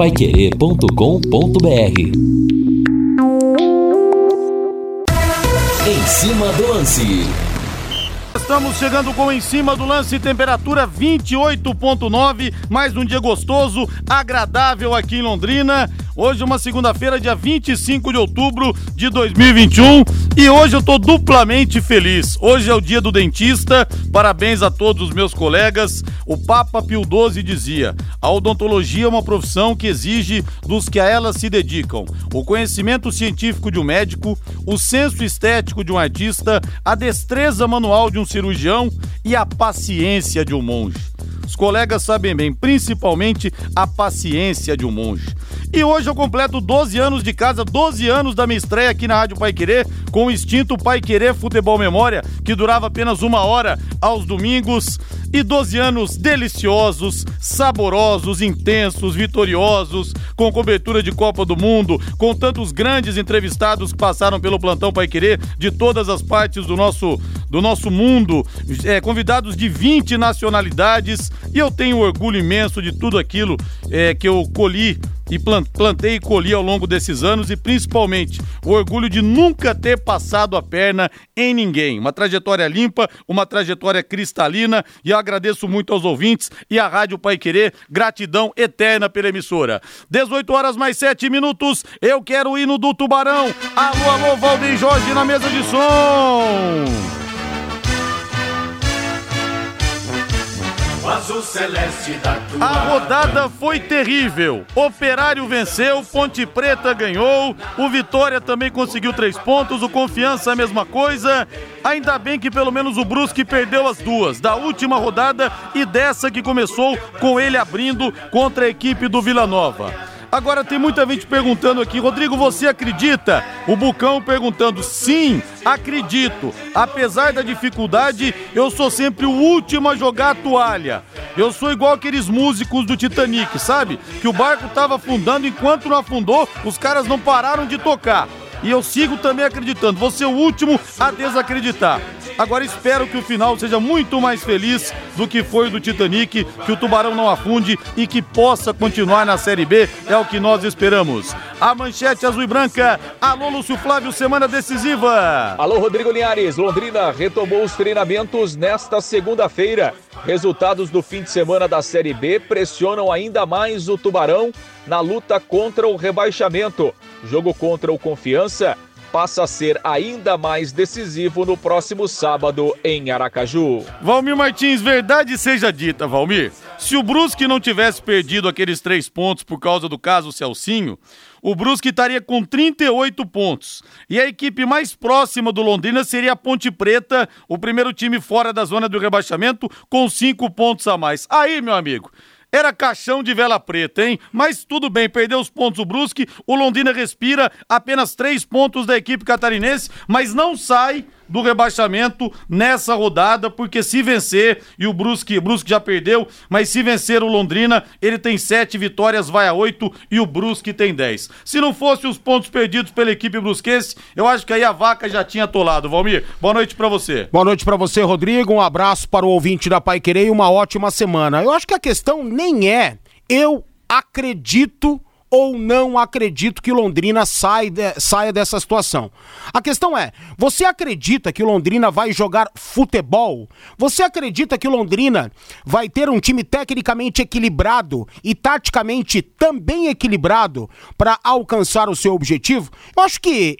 radiopaiquerê.com.br Em cima do lance. Estamos chegando com em cima do lance, temperatura 28.9, mais um dia gostoso, agradável aqui em Londrina. Hoje é uma segunda-feira, dia 25 de outubro de 2021, e hoje eu tô duplamente feliz. Hoje é o dia do dentista. Parabéns a todos os meus colegas. O Papa Pio XII dizia: "A odontologia é uma profissão que exige dos que a ela se dedicam o conhecimento científico de um médico, o senso estético de um artista, a destreza manual de um cirurgião e a paciência de um monge. Os colegas sabem bem, principalmente a paciência de um monge. E hoje eu completo 12 anos de casa, 12 anos da minha estreia aqui na Rádio Pai Querer, com o extinto Pai Querer Futebol Memória, que durava apenas uma hora aos domingos. E 12 anos deliciosos, saborosos, intensos, vitoriosos, com cobertura de Copa do Mundo, com tantos grandes entrevistados que passaram pelo plantão Pai Querer de todas as partes do nosso, do nosso mundo, é, convidados de 20 nacionalidades. E eu tenho orgulho imenso de tudo aquilo é, que eu colhi e plantei e colhi ao longo desses anos e principalmente o orgulho de nunca ter passado a perna em ninguém. Uma trajetória limpa, uma trajetória cristalina e eu agradeço muito aos ouvintes e à Rádio Pai Querer. Gratidão eterna pela emissora. 18 horas mais 7 minutos. Eu quero ir no do Tubarão. Alô, alô, Valdir Jorge na mesa de som. A rodada foi terrível. Operário venceu, Ponte Preta ganhou, o Vitória também conseguiu três pontos, o Confiança a mesma coisa. Ainda bem que pelo menos o Brusque perdeu as duas, da última rodada e dessa que começou com ele abrindo contra a equipe do Vila Nova. Agora tem muita gente perguntando aqui, Rodrigo, você acredita? O Bucão perguntando, sim, acredito. Apesar da dificuldade, eu sou sempre o último a jogar a toalha. Eu sou igual aqueles músicos do Titanic, sabe? Que o barco tava afundando, enquanto não afundou, os caras não pararam de tocar. E eu sigo também acreditando, vou ser o último a desacreditar. Agora espero que o final seja muito mais feliz do que foi o do Titanic, que o Tubarão não afunde e que possa continuar na Série B, é o que nós esperamos. A manchete azul e branca, alô Lúcio Flávio, semana decisiva. Alô Rodrigo Linhares, Londrina retomou os treinamentos nesta segunda-feira. Resultados do fim de semana da Série B pressionam ainda mais o Tubarão na luta contra o rebaixamento. Jogo contra o Confiança passa a ser ainda mais decisivo no próximo sábado em Aracaju. Valmir Martins, verdade seja dita, Valmir. Se o Brusque não tivesse perdido aqueles três pontos por causa do caso Celcinho, o Brusque estaria com 38 pontos. E a equipe mais próxima do Londrina seria a Ponte Preta, o primeiro time fora da zona do rebaixamento, com cinco pontos a mais. Aí, meu amigo, era caixão de vela preta, hein? Mas tudo bem, perdeu os pontos o Brusque, o Londrina respira apenas três pontos da equipe catarinense, mas não sai do rebaixamento nessa rodada, porque se vencer, e o Brusque, Brusque já perdeu, mas se vencer o Londrina, ele tem sete vitórias, vai a oito, e o Brusque tem dez. Se não fosse os pontos perdidos pela equipe brusquense, eu acho que aí a vaca já tinha atolado. Valmir, boa noite para você. Boa noite para você, Rodrigo, um abraço para o ouvinte da Pai Querer e uma ótima semana. Eu acho que a questão nem é eu acredito ou não acredito que Londrina sai de, saia dessa situação. A questão é: você acredita que Londrina vai jogar futebol? Você acredita que Londrina vai ter um time tecnicamente equilibrado e taticamente também equilibrado para alcançar o seu objetivo? Eu acho que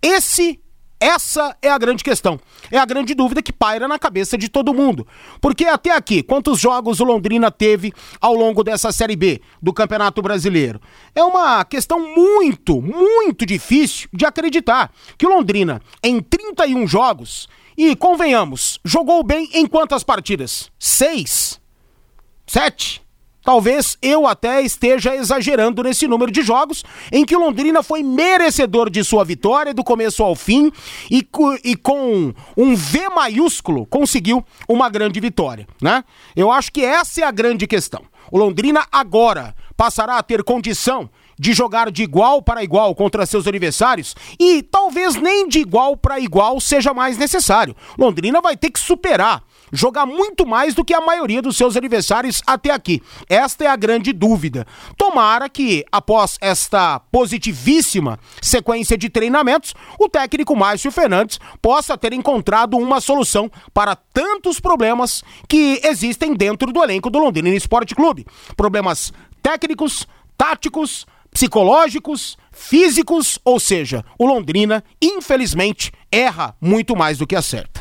esse essa é a grande questão. É a grande dúvida que paira na cabeça de todo mundo. Porque até aqui, quantos jogos o Londrina teve ao longo dessa Série B do Campeonato Brasileiro? É uma questão muito, muito difícil de acreditar que o Londrina, em 31 jogos, e convenhamos, jogou bem em quantas partidas? Seis? Sete? Talvez eu até esteja exagerando nesse número de jogos em que Londrina foi merecedor de sua vitória do começo ao fim e, e com um V maiúsculo conseguiu uma grande vitória, né? Eu acho que essa é a grande questão. O Londrina agora passará a ter condição de jogar de igual para igual contra seus adversários e talvez nem de igual para igual seja mais necessário. Londrina vai ter que superar jogar muito mais do que a maioria dos seus adversários até aqui. Esta é a grande dúvida. Tomara que, após esta positivíssima sequência de treinamentos, o técnico Márcio Fernandes possa ter encontrado uma solução para tantos problemas que existem dentro do elenco do Londrina Esporte Clube. Problemas técnicos, táticos, psicológicos, físicos, ou seja, o Londrina, infelizmente, erra muito mais do que acerta.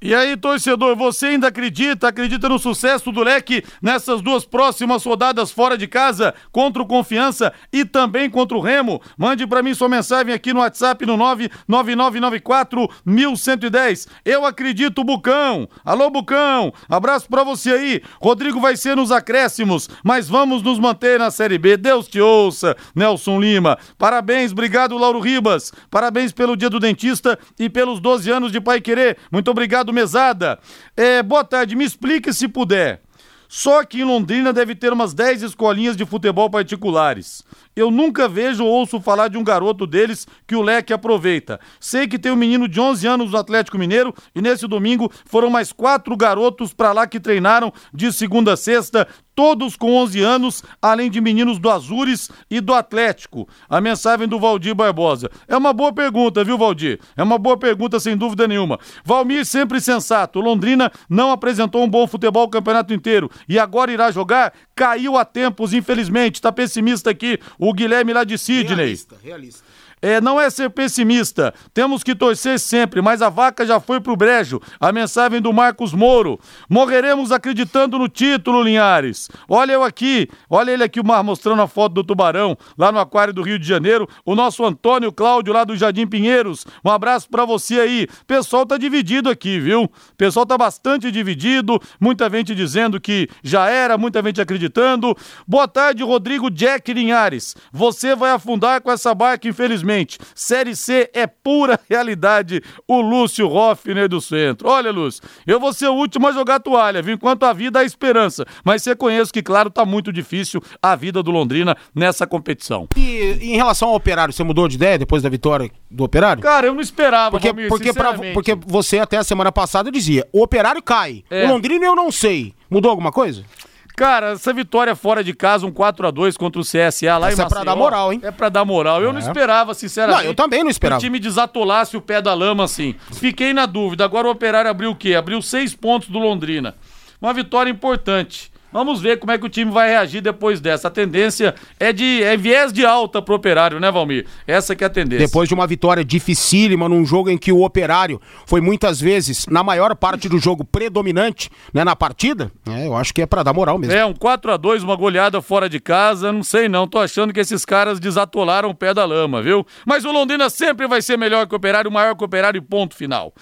E aí, torcedor, você ainda acredita, acredita no sucesso do Leque nessas duas próximas rodadas fora de casa, contra o Confiança e também contra o Remo? Mande para mim sua mensagem aqui no WhatsApp no 99994 1110. Eu acredito, Bucão. Alô, Bucão. Abraço para você aí. Rodrigo vai ser nos acréscimos, mas vamos nos manter na Série B. Deus te ouça, Nelson Lima. Parabéns, obrigado, Lauro Ribas. Parabéns pelo dia do dentista e pelos 12 anos de Pai Querer. Muito obrigado Mesada. É, boa tarde, me explique se puder. Só que em Londrina deve ter umas 10 escolinhas de futebol particulares. Eu nunca vejo ou ouço falar de um garoto deles que o leque aproveita. Sei que tem um menino de 11 anos no Atlético Mineiro e nesse domingo foram mais quatro garotos para lá que treinaram de segunda a sexta, todos com 11 anos, além de meninos do Azures e do Atlético. A mensagem do Valdir Barbosa. É uma boa pergunta, viu, Valdir? É uma boa pergunta, sem dúvida nenhuma. Valmir sempre sensato. Londrina não apresentou um bom futebol o campeonato inteiro e agora irá jogar? Caiu a tempos, infelizmente. Está pessimista aqui o Guilherme lá de Sidney. Realista, realista. É, não é ser pessimista, temos que torcer sempre, mas a vaca já foi pro brejo. A mensagem do Marcos Moro. Morreremos acreditando no título, Linhares. Olha eu aqui, olha ele aqui, mostrando a foto do tubarão, lá no aquário do Rio de Janeiro. O nosso Antônio Cláudio, lá do Jardim Pinheiros. Um abraço para você aí. Pessoal tá dividido aqui, viu? Pessoal tá bastante dividido, muita gente dizendo que já era, muita gente acreditando. Boa tarde, Rodrigo Jack Linhares. Você vai afundar com essa barca, infelizmente infelizmente. Série C é pura realidade. O Lúcio Hoffner do Centro. Olha, Lúcio, eu vou ser o último a jogar toalha, viu? Enquanto a vida há esperança. Mas você conhece que, claro, tá muito difícil a vida do Londrina nessa competição. E em relação ao Operário, você mudou de ideia depois da vitória do Operário? Cara, eu não esperava, porque, Valmir, porque, pra, porque você até a semana passada dizia, o Operário cai. É. O Londrina eu não sei. Mudou alguma coisa? Cara, essa vitória fora de casa, um 4 a 2 contra o CSA lá Essa em Maceió, é pra dar moral, hein? É pra dar moral. Eu é. não esperava, sinceramente. Não, eu também não esperava. Que o time desatolasse o pé da lama assim. Fiquei na dúvida. Agora o Operário abriu o quê? Abriu seis pontos do Londrina. Uma vitória importante. Vamos ver como é que o time vai reagir depois dessa. A tendência é de é viés de alta pro Operário, né, Valmir? Essa que é a tendência. Depois de uma vitória dificílima num jogo em que o Operário foi muitas vezes, na maior parte do jogo, predominante né, na partida, é, eu acho que é para dar moral mesmo. É, um 4 a 2 uma goleada fora de casa, não sei não, tô achando que esses caras desatolaram o pé da lama, viu? Mas o Londrina sempre vai ser melhor que o Operário, maior que o Operário ponto final.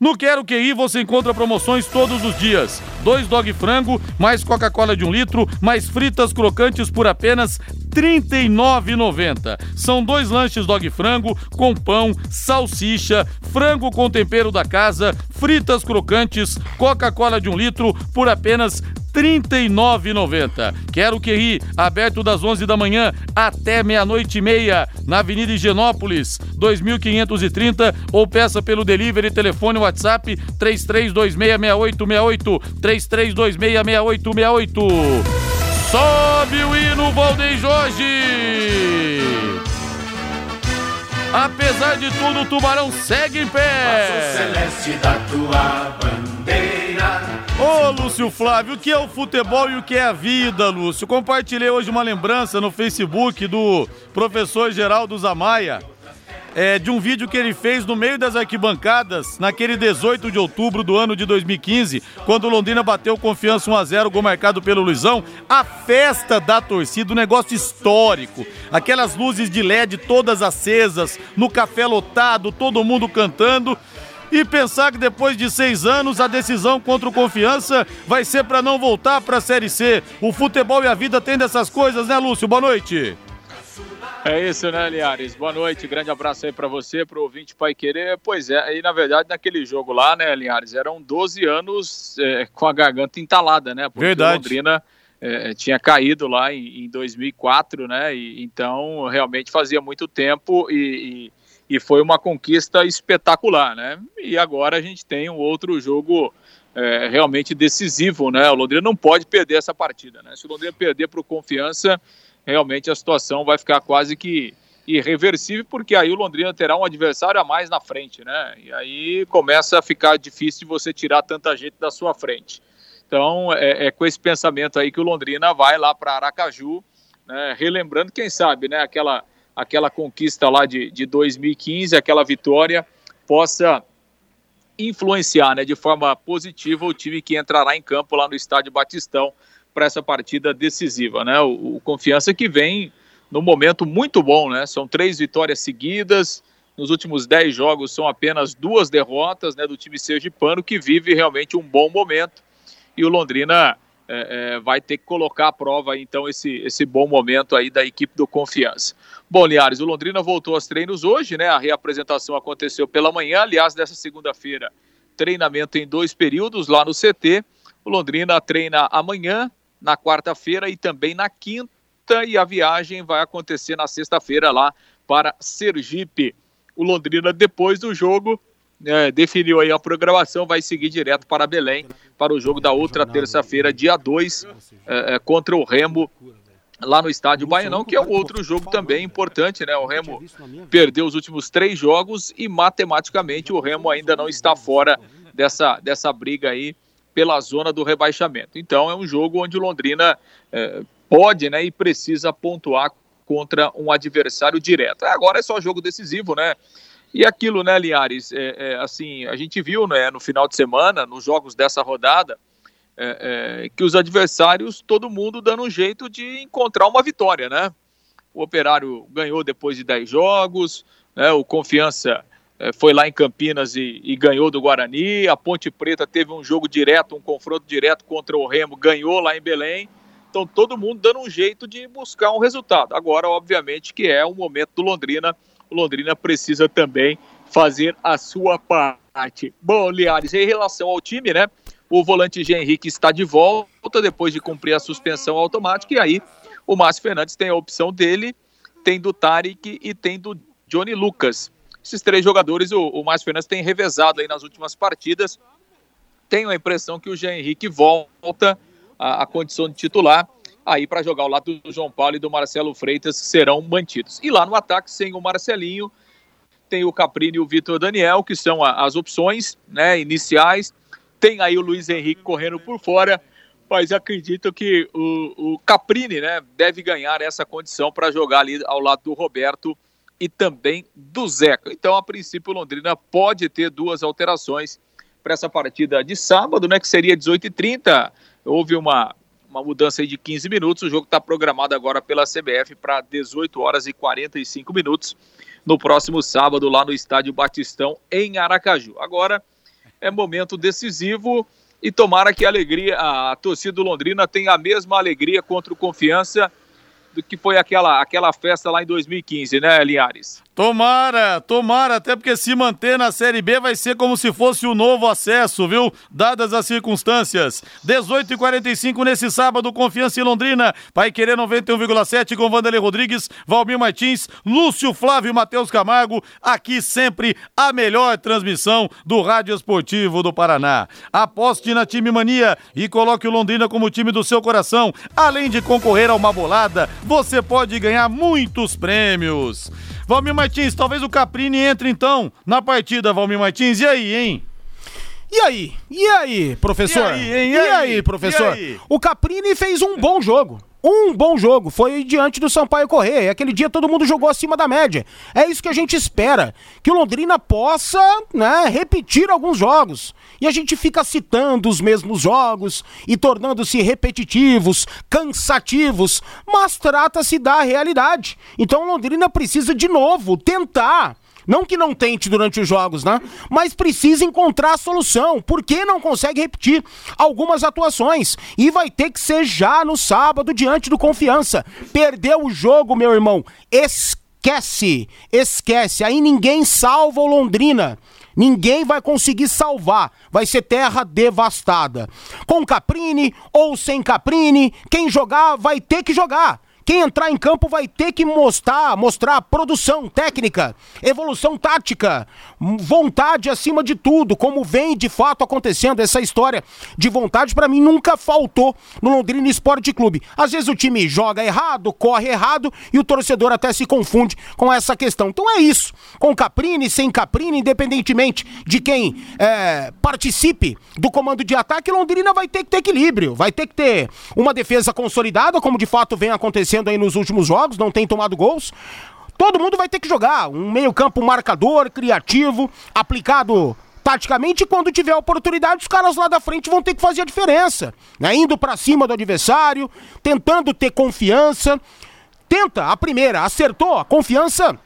No Quero QI você encontra promoções todos os dias. Dois dog frango, mais Coca-Cola de um litro, mais fritas crocantes por apenas R$ 39,90. São dois lanches dog frango com pão, salsicha, frango com tempero da casa, fritas crocantes, Coca-Cola de um litro por apenas R$ 39,90. Quero que ri, aberto das 11 da manhã até meia-noite e meia, na Avenida Higienópolis, 2530, ou peça pelo delivery, telefone WhatsApp 33266868, 33266868. Sobe o hino, Valdeir Jorge! Apesar de tudo, o Tubarão segue em pé. celeste da tua bandeira. Ô, Lúcio Flávio, o que é o futebol e o que é a vida, Lúcio? Compartilhei hoje uma lembrança no Facebook do professor Geraldo Zamaia é, de um vídeo que ele fez no meio das arquibancadas, naquele 18 de outubro do ano de 2015, quando o Londrina bateu confiança 1x0, gol marcado pelo Luizão. A festa da torcida, um negócio histórico. Aquelas luzes de LED todas acesas, no café lotado, todo mundo cantando. E pensar que depois de seis anos a decisão contra o Confiança vai ser para não voltar para a Série C. O futebol e a vida tem dessas coisas, né, Lúcio? Boa noite. É isso, né, Liares? Boa noite, grande abraço aí para você, pro ouvinte Pai Querer. Pois é, e na verdade naquele jogo lá, né, Liares, eram 12 anos é, com a garganta entalada, né? Porque verdade. Londrina é, tinha caído lá em, em 2004, né? E, então realmente fazia muito tempo e, e, e, foi uma conquista espetacular, né? E agora a gente tem um outro jogo é, realmente decisivo, né? O Londrina não pode perder essa partida, né? Se o Londrina perder o Confiança, realmente a situação vai ficar quase que irreversível, porque aí o Londrina terá um adversário a mais na frente, né? E aí começa a ficar difícil de você tirar tanta gente da sua frente. Então, é, é com esse pensamento aí que o Londrina vai lá para Aracaju, né? relembrando, quem sabe, né? Aquela, aquela conquista lá de, de 2015, aquela vitória, possa influenciar né, de forma positiva o time que entrará em campo lá no estádio Batistão para essa partida decisiva. Né? O, o, Confiança que vem num momento muito bom, né? São três vitórias seguidas. Nos últimos dez jogos são apenas duas derrotas né, do time sergipano, que vive realmente um bom momento. E o Londrina é, é, vai ter que colocar à prova então esse, esse bom momento aí da equipe do Confiança. Bom, Liares, o Londrina voltou aos treinos hoje, né? A reapresentação aconteceu pela manhã, aliás, dessa segunda-feira, treinamento em dois períodos lá no CT. O Londrina treina amanhã, na quarta-feira e também na quinta, e a viagem vai acontecer na sexta-feira lá para Sergipe. O Londrina, depois do jogo, é, definiu aí a programação, vai seguir direto para Belém para o jogo da outra terça-feira, dia 2, é, é, contra o Remo, lá no estádio Baianão, que é um outro jogo também importante, né? O Remo perdeu os últimos três jogos e matematicamente o Remo ainda não está fora dessa, dessa briga aí pela zona do rebaixamento. Então é um jogo onde o Londrina é, pode né, e precisa pontuar contra um adversário direto. Agora é só jogo decisivo, né? E aquilo, né, Linhares, é, é, assim, a gente viu né, no final de semana, nos jogos dessa rodada, é, é, que os adversários, todo mundo dando um jeito de encontrar uma vitória, né? O Operário ganhou depois de 10 jogos, né, o Confiança é, foi lá em Campinas e, e, ganhou do Guarani, a Ponte Preta teve um jogo direto, um confronto direto contra o Remo, ganhou lá em Belém, então todo mundo dando um jeito de buscar um resultado. Agora, obviamente, que é o momento do Londrina o Londrina precisa também fazer a sua parte. Bom, Liares, em relação ao time, né? O volante Jean Henrique está de volta depois de cumprir a suspensão automática, e aí o Márcio Fernandes tem a opção dele, tem do Tarek e tem do Johnny Lucas. Esses três jogadores o, o Márcio Fernandes tem revezado aí nas últimas partidas. Tenho a impressão que o Jean Henrique volta à, à condição de titular aí para jogar ao lado do João Paulo e do Marcelo Freitas serão mantidos. E lá no ataque, sem o Marcelinho, tem o Caprini e o Vitor Daniel, que são as opções né, iniciais. Tem aí o Luiz Henrique correndo por fora, mas acredito que o, o Caprini né, deve ganhar essa condição para jogar ali ao lado do Roberto e também do Zeca. Então, a princípio, Londrina pode ter duas alterações para essa partida de sábado, né, que seria 18h30. Houve uma uma mudança de 15 minutos. O jogo está programado agora pela CBF para 18 horas e 45 minutos no próximo sábado lá no Estádio Batistão em Aracaju. Agora é momento decisivo e tomara que a alegria, a torcida do Londrina tenha a mesma alegria contra o Confiança do que foi aquela, aquela festa lá em 2015, né, Linhares? Tomara, tomara, até porque se manter na Série B vai ser como se fosse o um novo acesso, viu? Dadas as circunstâncias. 18 e 45 nesse sábado, Confiança em Londrina. Pai Querer 91,7 com Vanderlei Rodrigues, Valmir Martins, Lúcio Flávio e Matheus Camargo. Aqui sempre a melhor transmissão do Rádio Esportivo do Paraná. Aposte na Time Mania e coloque o Londrina como time do seu coração. Além de concorrer a uma bolada, você pode ganhar muitos prêmios. Valmir Martins, talvez o Caprini entre então na partida, Valmir Martins. E aí, hein? E aí? E aí, professor? E aí, hein? E, e aí? aí, professor? E aí? O Caprini fez um bom jogo um bom jogo. Foi diante do Sampaio Correia. Aquele dia todo mundo jogou acima da média. É isso que a gente espera. Que o Londrina possa né, repetir alguns jogos. E a gente fica citando os mesmos jogos e tornando-se repetitivos, cansativos. Mas trata-se da realidade. Então o Londrina precisa de novo tentar não que não tente durante os jogos, né? Mas precisa encontrar a solução. Por que não consegue repetir algumas atuações? E vai ter que ser já no sábado, diante do Confiança. Perdeu o jogo, meu irmão. Esquece. Esquece. Aí ninguém salva o Londrina. Ninguém vai conseguir salvar. Vai ser terra devastada. Com Caprini ou sem Caprini, quem jogar vai ter que jogar Quem entrar em campo vai ter que mostrar, mostrar produção técnica, evolução tática, vontade acima de tudo, como vem de fato acontecendo essa história de vontade para mim nunca faltou no Londrina Esporte Clube. Às vezes o time joga errado, corre errado e o torcedor até se confunde com essa questão. Então é isso. Com Caprini, sem Caprini, independentemente de quem é, participe do comando de ataque, Londrina vai ter que ter equilíbrio, vai ter que ter uma defesa consolidada, como de fato vem acontecendo aí nos últimos jogos, não tem tomado gols. Todo mundo vai ter que jogar um meio-campo marcador, criativo, aplicado taticamente, quando tiver oportunidade, os caras lá da frente vão ter que fazer a diferença. Né? Indo para cima do adversário, tentando ter confiança. Tenta a primeira, acertou, a confiança,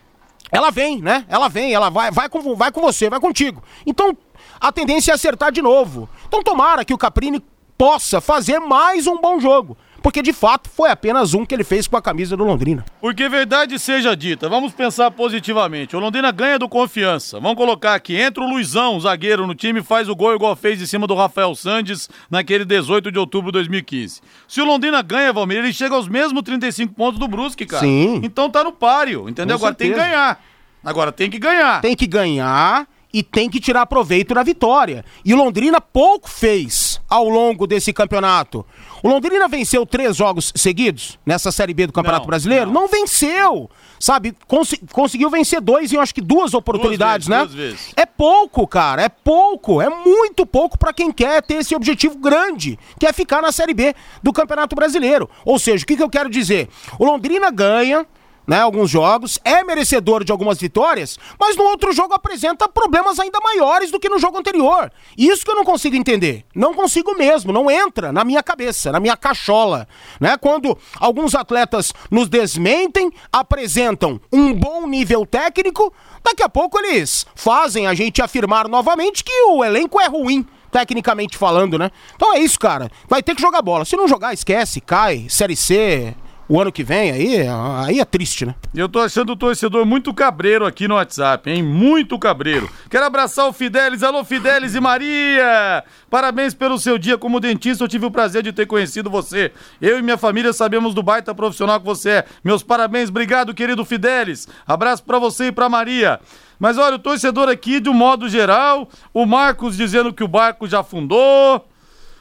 ela vem, né? Ela vem, ela vai, vai, com, vai com você, vai contigo. Então, a tendência é acertar de novo. Então, tomara que o Caprini possa fazer mais um bom jogo porque de fato foi apenas um que ele fez com a camisa do Londrina. Porque verdade seja dita, vamos pensar positivamente. O Londrina ganha do confiança. Vamos colocar aqui, entra o Luizão, zagueiro no time, faz o gol igual fez em cima do Rafael Sandes naquele 18 de outubro de 2015. Se o Londrina ganha, Valmir, ele chega aos mesmos 35 pontos do Brusque, cara. Sim. Então tá no páreo, entendeu? Com Agora tem que certeza. ganhar. Agora tem que ganhar. Tem que ganhar e tem que tirar proveito da vitória. E o Londrina pouco fez ao longo desse campeonato. O Londrina venceu três jogos seguidos nessa Série B do Campeonato Não, Brasileiro? Não. venceu. Sabe, Consi- conseguiu vencer dois em eu acho que duas oportunidades, vezes, né? duas vezes. É pouco, cara, é pouco, é muito pouco pra quem quer ter esse objetivo grande, que é ficar na Série B do Campeonato Brasileiro. Ou seja, o que, que eu quero dizer? O Londrina ganha, né, alguns jogos, é merecedor de algumas vitórias, mas no outro jogo apresenta problemas ainda maiores do que no jogo anterior. Isso que eu não consigo entender. Não consigo mesmo, não entra na minha cabeça, na minha cachola, né? Quando alguns atletas nos desmentem, apresentam um bom nível técnico, daqui a pouco eles fazem a gente afirmar novamente que o elenco é ruim. Tecnicamente falando, né? Então é isso, cara. Vai ter que jogar bola. Se não jogar, esquece, cai. Série C, o ano que vem, aí, aí é triste, né? Eu tô achando o torcedor muito cabreiro aqui no WhatsApp, hein? Muito cabreiro. Quero abraçar o Fidelis. Alô, Fidelis e Maria! Parabéns pelo seu dia como dentista. Eu tive o prazer de ter conhecido você. Eu e minha família sabemos do baita profissional que você é. Meus parabéns. Obrigado, querido Fidelis. Abraço pra você e pra Maria. Mas olha, o torcedor aqui, de um modo geral, o Marcos dizendo que o barco já afundou.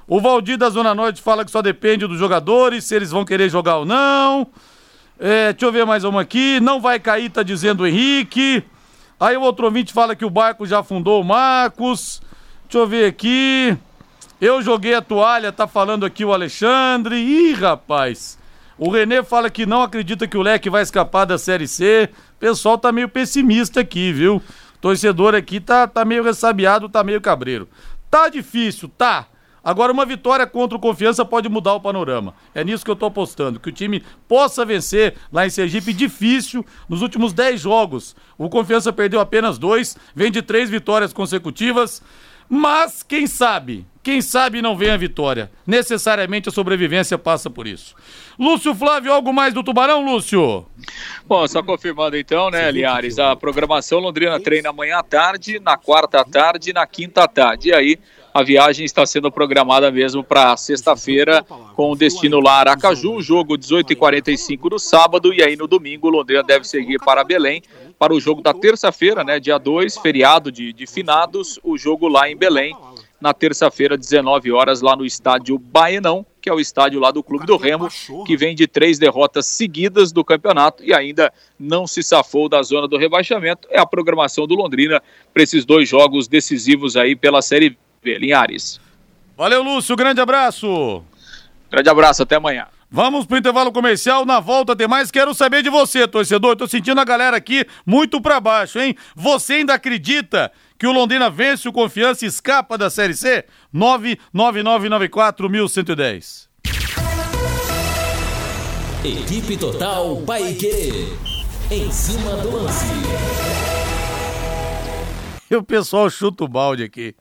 O Valdir da Zona Norte fala que só depende dos jogadores, se eles vão querer jogar ou não. É, deixa eu ver mais uma aqui. Não vai cair, tá dizendo o Henrique. Aí o outro ouvinte fala que o barco já afundou o Marcos. Deixa eu ver aqui. Eu joguei a toalha, tá falando aqui o Alexandre. Ih, rapaz. O Renê fala que não acredita que o Leque vai escapar da Série C. O pessoal tá meio pessimista aqui, viu? O torcedor aqui tá, tá meio ressabiado, tá meio cabreiro. Tá difícil, tá. Agora, uma vitória contra o Confiança pode mudar o panorama. É nisso que eu tô apostando, que o time possa vencer lá em Sergipe, difícil, nos últimos 10 jogos. O Confiança perdeu apenas dois, vem de três vitórias consecutivas, mas quem sabe, quem sabe não vem a vitória. Necessariamente a sobrevivência passa por isso. Lúcio Flávio, algo mais do Tubarão, Lúcio? Bom, só confirmando então, né, Liares, a programação Londrina treina amanhã à tarde, na quarta à tarde e na quinta à tarde. E aí, a viagem está sendo programada mesmo para sexta-feira, com o destino lá Aracaju, jogo 18h45 no sábado, e aí no domingo Londrina deve seguir para Belém, para o jogo da terça-feira, né, dia 2, feriado de, de finados, o jogo lá em Belém, na terça-feira, 19 horas, lá no estádio Baenão, que é o estádio lá do Clube do Remo, que vem de três derrotas seguidas do campeonato e ainda não se safou da zona do rebaixamento. É a programação do Londrina para esses dois jogos decisivos aí pela Série B. Linhares. Valeu, Lúcio, grande abraço. Grande abraço, até amanhã. Vamos pro intervalo comercial, na volta tem mais. Quero saber de você, torcedor. Tô sentindo a galera aqui muito pra baixo, hein? Você ainda acredita que o Londrina vence o Confiança e escapa da Série C? 999941110. Equipe Total Paique. Em cima do lance. E o pessoal chuta o balde aqui.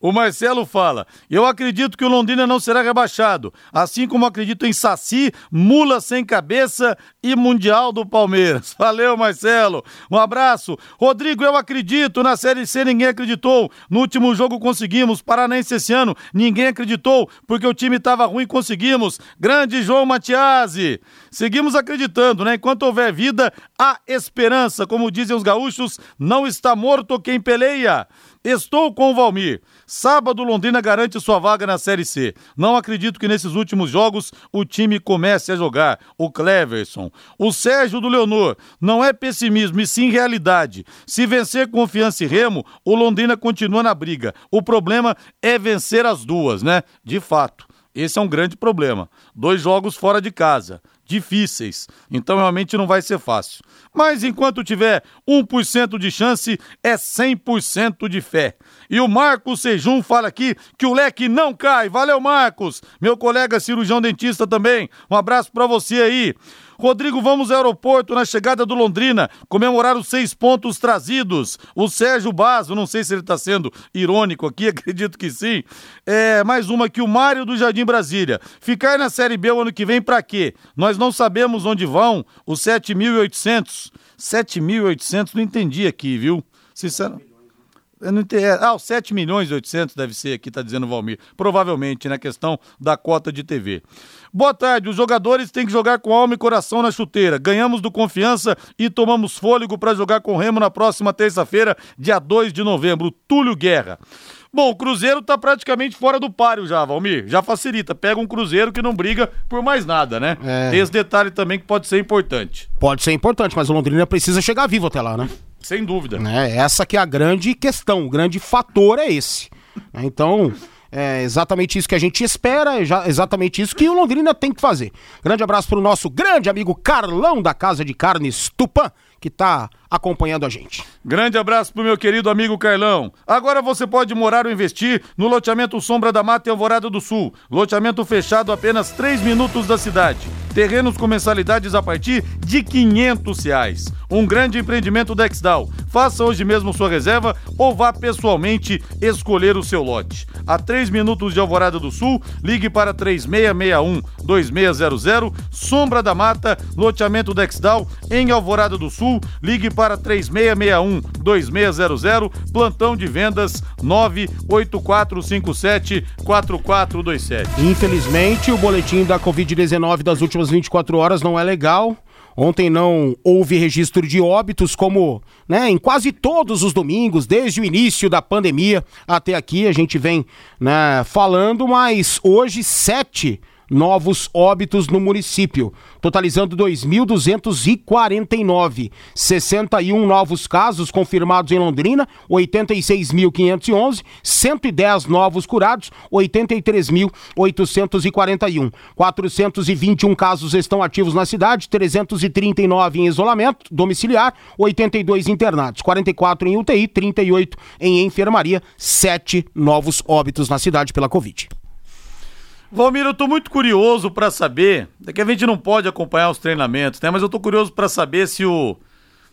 O Marcelo fala: Eu acredito que o Londrina não será rebaixado, assim como acredito em Saci, Mula sem cabeça e Mundial do Palmeiras. Valeu, Marcelo. Um abraço. Rodrigo, eu acredito. Na Série C ninguém acreditou. No último jogo conseguimos. Paranense esse ano ninguém acreditou porque o time estava ruim conseguimos. Grande João Matiasi. Seguimos acreditando, né? Enquanto houver vida, há esperança. Como dizem os gaúchos, não está morto quem peleia. Estou com o Valmir. Sábado, Londrina garante sua vaga na Série C. Não acredito que nesses últimos jogos o time comece a jogar. O Cleverson. O Sérgio do Leonor. Não é pessimismo, e sim realidade. Se vencer confiança e remo, o Londrina continua na briga. O problema é vencer as duas, né? De fato. Esse é um grande problema. Dois jogos fora de casa difíceis. Então realmente não vai ser fácil. Mas enquanto tiver 1% de chance, é 100% de fé. E o Marcos Sejum fala aqui que o leque não cai. Valeu, Marcos. Meu colega cirurgião dentista também. Um abraço para você aí. Rodrigo, vamos ao aeroporto na chegada do Londrina, comemorar os seis pontos trazidos. O Sérgio Basso, não sei se ele está sendo irônico aqui, acredito que sim. É, mais uma aqui, o Mário do Jardim Brasília. Ficar na Série B o ano que vem para quê? Nós não sabemos onde vão os 7.800. 7.800, não entendi aqui, viu? Sinceramente. Eu não entendi. Ah, os 7 milhões e 800 deve ser aqui, tá dizendo o Valmir. Provavelmente, na né, questão da cota de TV. Boa tarde. Os jogadores têm que jogar com alma e coração na chuteira. Ganhamos do confiança e tomamos fôlego para jogar com o Remo na próxima terça-feira, dia 2 de novembro. Túlio Guerra. Bom, o Cruzeiro tá praticamente fora do páreo já, Valmir. Já facilita. Pega um Cruzeiro que não briga por mais nada, né? É. Tem esse detalhe também que pode ser importante. Pode ser importante, mas o Londrina precisa chegar vivo até lá, né? Sem dúvida. É, essa que é a grande questão, o grande fator é esse. Então, é exatamente isso que a gente espera, é exatamente isso que o Londrina tem que fazer. Grande abraço para o nosso grande amigo Carlão da Casa de Carnes Tupã, que está acompanhando a gente. Grande abraço pro meu querido amigo Carlão. Agora você pode morar ou investir no loteamento Sombra da Mata e Alvorada do Sul. Loteamento fechado apenas 3 minutos da cidade. Terrenos com mensalidades a partir de 500 reais. Um grande empreendimento da Exdal. Faça hoje mesmo sua reserva ou vá pessoalmente escolher o seu lote. A 3 minutos de Alvorada do Sul, ligue para 3661-2600. Sombra da Mata, loteamento da Exdal, em Alvorada do Sul, ligue para 3661 2600, plantão de vendas 98457 4427. Infelizmente, o boletim da Covid-19 das últimas 24 horas não é legal. Ontem não houve registro de óbitos, como né, em quase todos os domingos, desde o início da pandemia até aqui, a gente vem né, falando, mas hoje sete novos óbitos no município, totalizando 2.249. 61 novos casos confirmados em Londrina, 86.511, 110 novos curados, 83.841. 421 casos estão ativos na cidade, 339 em isolamento domiciliar, 82 internados, 44 em UTI, 38 em enfermaria, 7 novos óbitos na cidade pela Covid. Valmir, eu tô muito curioso para saber, é que a gente não pode acompanhar os treinamentos, né? Mas eu tô curioso para saber se o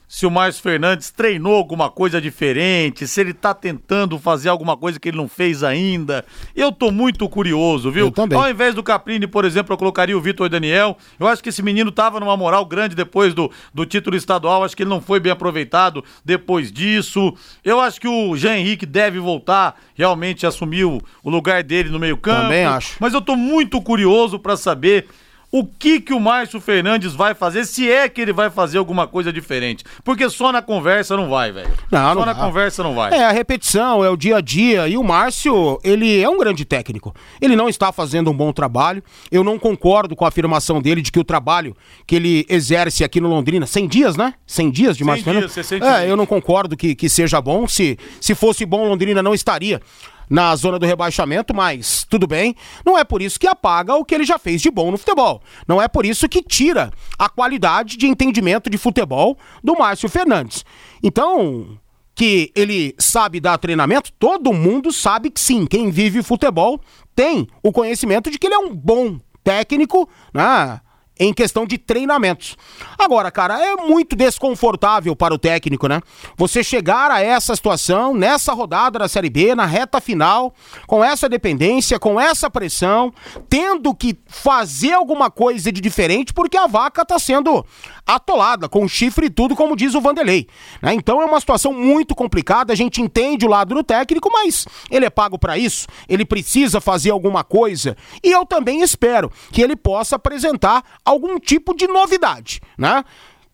se o Márcio Fernandes treinou alguma coisa diferente, se ele tá tentando fazer alguma coisa que ele não fez ainda. Eu tô muito curioso, viu? Eu também. Ao invés do Caprini, por exemplo, eu colocaria o Vitor Daniel. Eu acho que esse menino tava numa moral grande depois do, do título estadual, acho que ele não foi bem aproveitado depois disso. Eu acho que o Jean Henrique deve voltar, realmente assumir o, o lugar dele no meio-campo. Também acho. Mas eu tô muito curioso para saber o que que o Márcio Fernandes vai fazer, se é que ele vai fazer alguma coisa diferente. Porque só na conversa não vai, velho. Só não na vai. conversa não vai. É a repetição, é o dia a dia. E o Márcio, ele é um grande técnico. Ele não está fazendo um bom trabalho. Eu não concordo com a afirmação dele de que o trabalho que ele exerce aqui no Londrina, 100 dias, né? 100 dias de Márcio Fernandes. É, eu não concordo que, que seja bom. Se, se fosse bom, Londrina não estaria na zona do rebaixamento, mas tudo bem. Não é por isso que apaga o que ele já fez de bom no futebol. Não é por isso que tira a qualidade de entendimento de futebol do Márcio Fernandes. Então, que ele sabe dar treinamento, todo mundo sabe que sim. Quem vive futebol tem o conhecimento de que ele é um bom técnico, né? Em questão de treinamentos. Agora, cara, é muito desconfortável para o técnico, né? Você chegar a essa situação, nessa rodada da Série B, na reta final, com essa dependência, com essa pressão, tendo que fazer alguma coisa de diferente, porque a vaca está sendo atolada, com chifre e tudo, como diz o Vanderlei. Né? Então é uma situação muito complicada, a gente entende o lado do técnico, mas ele é pago para isso, ele precisa fazer alguma coisa, e eu também espero que ele possa apresentar algum tipo de novidade, né?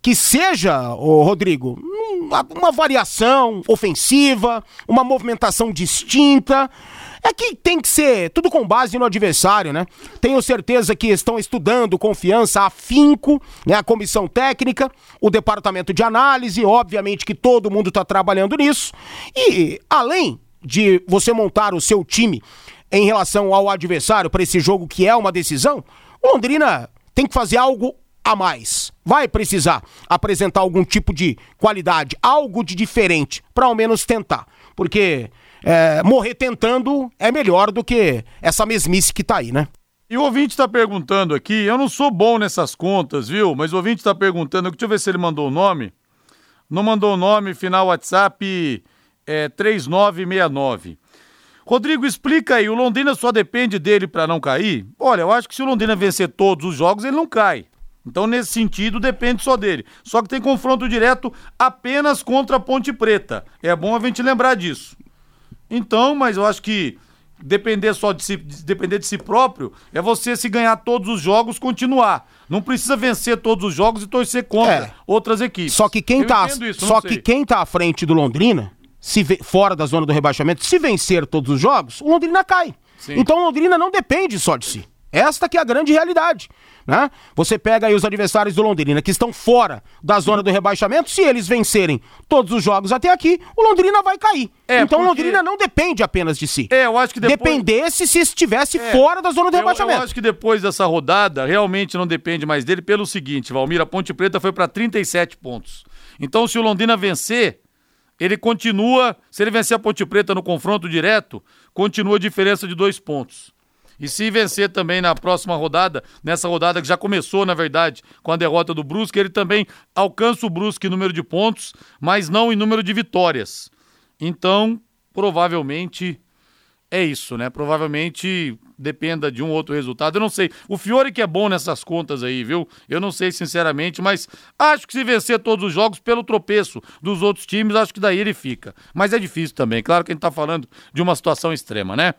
que seja, ô Rodrigo, uma variação ofensiva, uma movimentação distinta. É que tem que ser tudo com base no adversário, né? Tenho certeza que estão estudando confiança, afinco, né? A comissão técnica, o departamento de análise, obviamente que todo mundo está trabalhando nisso. E além de você montar o seu time em relação ao adversário para esse jogo que é uma decisão, Londrina tem que fazer algo a mais. Vai precisar apresentar algum tipo de qualidade, algo de diferente, para ao menos tentar. Porque é, morrer tentando é melhor do que essa mesmice que tá aí, né? E o ouvinte está perguntando aqui, eu não sou bom nessas contas, viu? Mas o ouvinte está perguntando, deixa eu ver se ele mandou o nome. Não mandou o nome, final WhatsApp é 3969. Rodrigo, explica aí, o Londrina só depende dele para não cair? Olha, eu acho que se o Londrina vencer todos os jogos, ele não cai. Então, nesse sentido, depende só dele. Só que tem confronto direto apenas contra a Ponte Preta. É bom a gente lembrar disso. Então, mas eu acho que depender só de si, depender de si próprio é você se ganhar todos os jogos, continuar. Não precisa vencer todos os jogos e torcer contra é. outras equipes. Só que quem eu tá, isso, só que quem tá à frente do Londrina, se fora da zona do rebaixamento, se vencer todos os jogos, o Londrina cai. Sim. Então o Londrina não depende só de si. Esta que é a grande realidade. Né? Você pega aí os adversários do Londrina que estão fora da zona do rebaixamento, se eles vencerem todos os jogos até aqui, o Londrina vai cair. É, então o Londrina não depende apenas de si. É, eu acho que depois... Dependesse se estivesse é, fora da zona do rebaixamento. Eu acho que depois dessa rodada, realmente não depende mais dele pelo seguinte, Valmir, a Ponte Preta foi para 37 pontos. Então se o Londrina vencer, ele continua, se ele vencer a Ponte Preta no confronto direto, continua a diferença de dois pontos. E se vencer também na próxima rodada, nessa rodada que já começou, na verdade, com a derrota do Brusque, ele também alcança o Brusque em número de pontos, mas não em número de vitórias. Então, provavelmente é isso, né? Provavelmente dependa de um outro resultado. Eu não sei. O Fiore que é bom nessas contas aí, viu? Eu não sei sinceramente, mas acho que se vencer todos os jogos pelo tropeço dos outros times, acho que daí ele fica. Mas é difícil também. Claro que a gente tá falando de uma situação extrema, né?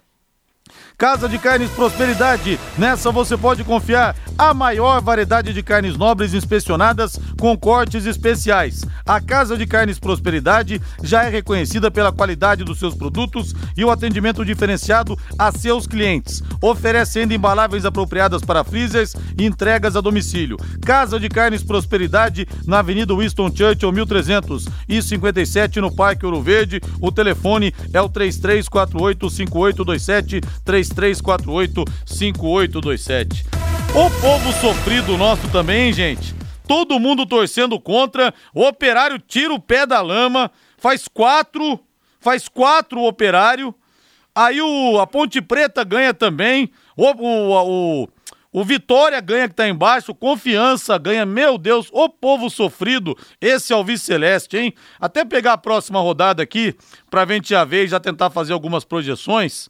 Casa de Carnes Prosperidade. Nessa você pode confiar a maior variedade de carnes nobres inspecionadas com cortes especiais. A Casa de Carnes Prosperidade já é reconhecida pela qualidade dos seus produtos e o atendimento diferenciado a seus clientes. Oferece ainda embaláveis apropriadas para freezers e entregas a domicílio. Casa de Carnes Prosperidade na Avenida Winston Churchill 1357 no Parque Ouro Verde. O telefone é o 3348 5827 3348 5827. O povo sofrido nosso também, gente. Todo mundo torcendo contra. O operário tira o pé da lama. Faz quatro. Faz quatro o operário. Aí o, a Ponte Preta ganha também. O, o, o, o Vitória ganha que tá embaixo. Confiança ganha. Meu Deus, o povo sofrido. Esse é o Vice Celeste, hein? Até pegar a próxima rodada aqui pra gente já ver e já tentar fazer algumas projeções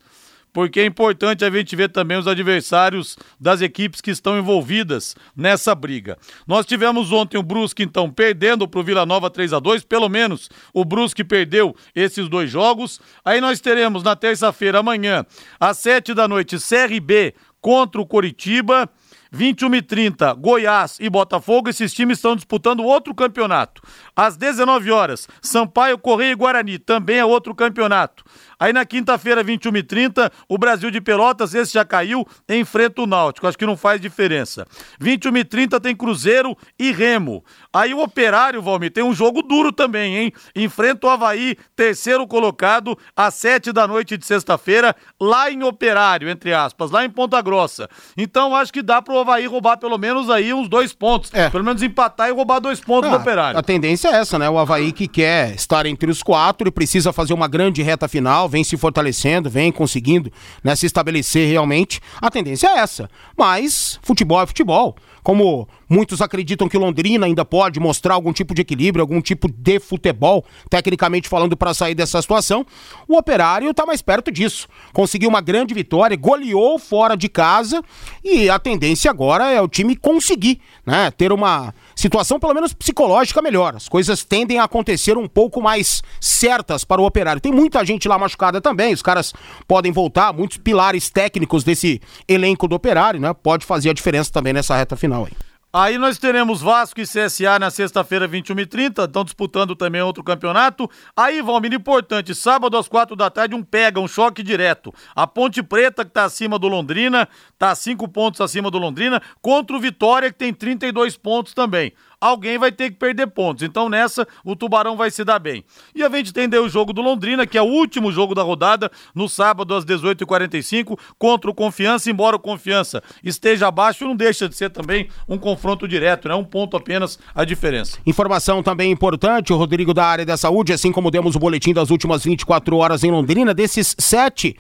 porque é importante a gente ver também os adversários das equipes que estão envolvidas nessa briga. Nós tivemos ontem o Brusque, então, perdendo para o Vila Nova 3 a 2 pelo menos o Brusque perdeu esses dois jogos. Aí nós teremos na terça-feira, amanhã, às 7 da noite, CRB contra o Coritiba. 21 e 30, Goiás e Botafogo, esses times estão disputando outro campeonato. Às 19 horas, Sampaio, Correia e Guarani, também é outro campeonato. Aí na quinta-feira, 21h30, o Brasil de Pelotas, esse já caiu, enfrenta o Náutico. Acho que não faz diferença. 21h30 tem Cruzeiro e Remo. Aí o Operário, Valmir, tem um jogo duro também, hein? Enfrenta o Havaí, terceiro colocado, às 7 da noite de sexta-feira, lá em Operário, entre aspas, lá em Ponta Grossa. Então acho que dá pro Havaí roubar pelo menos aí uns dois pontos. É. Pelo menos empatar e roubar dois pontos ah, do Operário. A tendência é essa, né? O Havaí que quer estar entre os quatro e precisa fazer uma grande reta final vem se fortalecendo, vem conseguindo né, se estabelecer realmente. A tendência é essa. Mas futebol é futebol. Como muitos acreditam que Londrina ainda pode mostrar algum tipo de equilíbrio, algum tipo de futebol, tecnicamente falando, para sair dessa situação, o Operário está mais perto disso. Conseguiu uma grande vitória, goleou fora de casa e a tendência agora é o time conseguir, né, ter uma situação pelo menos psicológica melhor. As coisas tendem a acontecer um pouco mais certas para o Operário. Tem muita gente lá machucada também, os caras podem voltar, muitos pilares técnicos desse elenco do Operário, né? Pode fazer a diferença também nessa reta final aí. Aí nós teremos Vasco e CSA na sexta-feira, 21h30, estão disputando também outro campeonato. Aí, Valmir, importante, sábado às quatro da tarde, um pega, um choque direto. A Ponte Preta, que está acima do Londrina, está cinco pontos acima do Londrina, contra o Vitória, que tem 32 pontos também alguém vai ter que perder pontos. Então nessa o Tubarão vai se dar bem. E a gente tem o jogo do Londrina, que é o último jogo da rodada, no sábado às 18h45, contra o Confiança, embora o Confiança esteja abaixo, não deixa de ser também um confronto direto, né? Um ponto apenas a diferença. Informação também importante, o Rodrigo da área da saúde, assim como demos o boletim das últimas 24 horas em Londrina, desses sete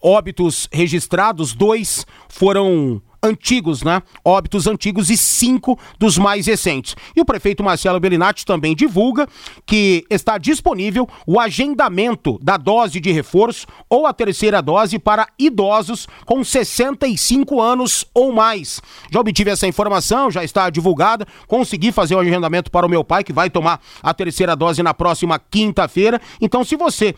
óbitos registrados, dois foram antigos, né? Óbitos antigos e cinco dos mais recentes. E o prefeito Marcelo Bellinati também divulga que está disponível o agendamento da dose de reforço ou a terceira dose para idosos com 65 anos ou mais. Já obtive essa informação, já está divulgada. Consegui fazer o agendamento para o meu pai, que vai tomar a terceira dose na próxima quinta-feira. Então, se você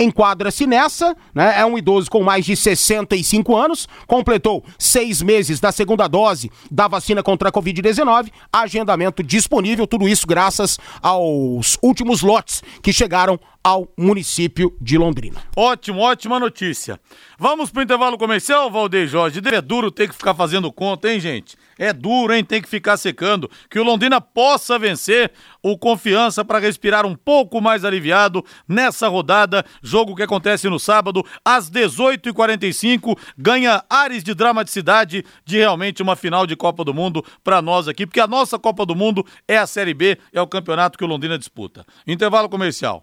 enquadra-se nessa, né? É um idoso com mais de 65 anos, completou seis meses da segunda dose da vacina contra a Covid-19, agendamento disponível, tudo isso graças aos últimos lotes que chegaram ao município de Londrina. Ótimo, ótima notícia. Vamos pro intervalo comercial, Valdeir Jorge. É duro ter que ficar fazendo conta, hein, gente? É duro, hein? Tem que ficar secando. Que o Londrina possa vencer o confiança para respirar um pouco mais aliviado nessa rodada. Jogo que acontece no sábado, às 18h45. Ganha ares de dramaticidade de realmente uma final de Copa do Mundo para nós aqui, porque a nossa Copa do Mundo é a Série B, é o campeonato que o Londrina disputa. Intervalo comercial.